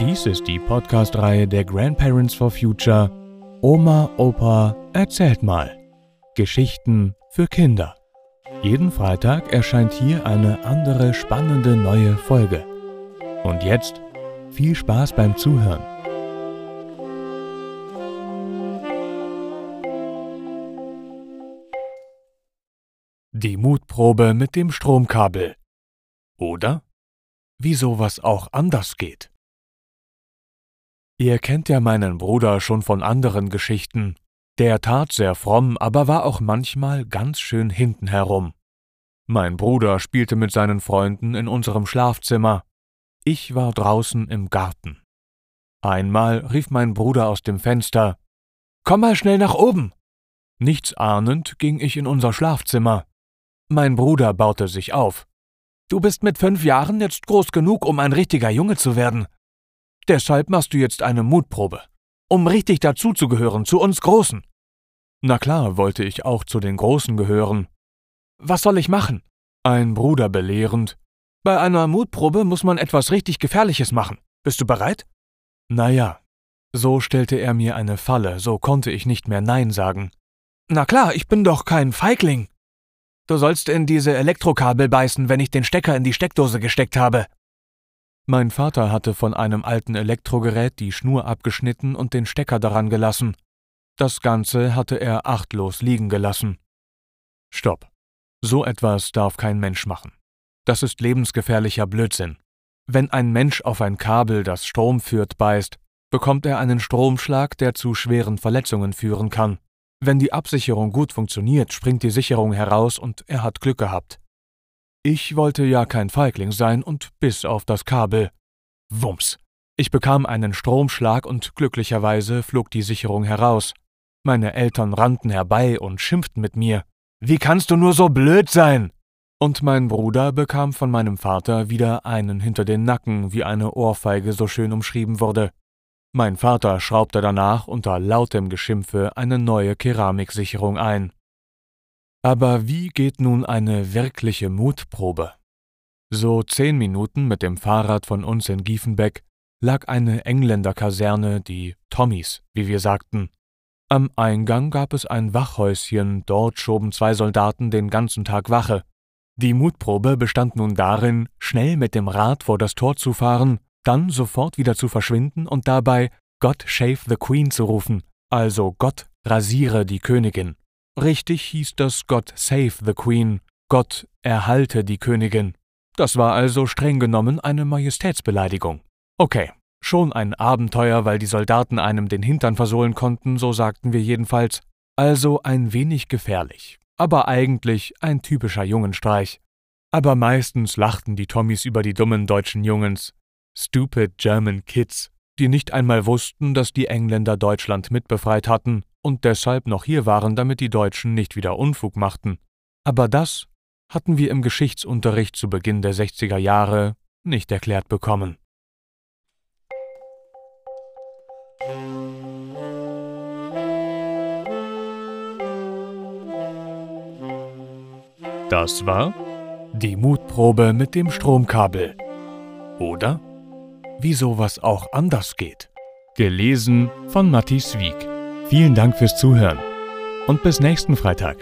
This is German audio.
Dies ist die Podcast-Reihe der Grandparents for Future. Oma, Opa, erzählt mal. Geschichten für Kinder. Jeden Freitag erscheint hier eine andere spannende neue Folge. Und jetzt viel Spaß beim Zuhören. Die Mutprobe mit dem Stromkabel. Oder wie sowas auch anders geht. Ihr kennt ja meinen Bruder schon von anderen Geschichten. Der tat sehr fromm, aber war auch manchmal ganz schön hinten herum. Mein Bruder spielte mit seinen Freunden in unserem Schlafzimmer. Ich war draußen im Garten. Einmal rief mein Bruder aus dem Fenster Komm mal schnell nach oben. Nichts ahnend ging ich in unser Schlafzimmer. Mein Bruder baute sich auf. Du bist mit fünf Jahren jetzt groß genug, um ein richtiger Junge zu werden. Deshalb machst du jetzt eine Mutprobe, um richtig dazuzugehören, zu uns Großen. Na klar, wollte ich auch zu den Großen gehören. Was soll ich machen? Ein Bruder belehrend. Bei einer Mutprobe muss man etwas richtig Gefährliches machen. Bist du bereit? Naja, so stellte er mir eine Falle, so konnte ich nicht mehr Nein sagen. Na klar, ich bin doch kein Feigling. Du sollst in diese Elektrokabel beißen, wenn ich den Stecker in die Steckdose gesteckt habe. Mein Vater hatte von einem alten Elektrogerät die Schnur abgeschnitten und den Stecker daran gelassen. Das Ganze hatte er achtlos liegen gelassen. Stopp. So etwas darf kein Mensch machen. Das ist lebensgefährlicher Blödsinn. Wenn ein Mensch auf ein Kabel, das Strom führt, beißt, bekommt er einen Stromschlag, der zu schweren Verletzungen führen kann. Wenn die Absicherung gut funktioniert, springt die Sicherung heraus und er hat Glück gehabt. Ich wollte ja kein Feigling sein und biss auf das Kabel. Wumms. Ich bekam einen Stromschlag und glücklicherweise flog die Sicherung heraus. Meine Eltern rannten herbei und schimpften mit mir. Wie kannst du nur so blöd sein? Und mein Bruder bekam von meinem Vater wieder einen hinter den Nacken, wie eine Ohrfeige so schön umschrieben wurde. Mein Vater schraubte danach unter lautem Geschimpfe eine neue Keramiksicherung ein. Aber wie geht nun eine wirkliche Mutprobe? So zehn Minuten mit dem Fahrrad von uns in Giefenbeck lag eine Engländerkaserne, die Tommys, wie wir sagten. Am Eingang gab es ein Wachhäuschen, dort schoben zwei Soldaten den ganzen Tag Wache. Die Mutprobe bestand nun darin, schnell mit dem Rad vor das Tor zu fahren dann sofort wieder zu verschwinden und dabei God Shave the Queen zu rufen, also Gott rasiere die Königin. Richtig hieß das Gott Save the Queen, Gott erhalte die Königin. Das war also streng genommen eine Majestätsbeleidigung. Okay, schon ein Abenteuer, weil die Soldaten einem den Hintern versohlen konnten, so sagten wir jedenfalls. Also ein wenig gefährlich, aber eigentlich ein typischer Jungenstreich. Aber meistens lachten die Tommys über die dummen deutschen Jungens, Stupid German Kids, die nicht einmal wussten, dass die Engländer Deutschland mitbefreit hatten und deshalb noch hier waren, damit die Deutschen nicht wieder Unfug machten. Aber das hatten wir im Geschichtsunterricht zu Beginn der 60er Jahre nicht erklärt bekommen. Das war die Mutprobe mit dem Stromkabel. Oder? wie sowas auch anders geht. Gelesen von Matti Wieg. Vielen Dank fürs Zuhören und bis nächsten Freitag.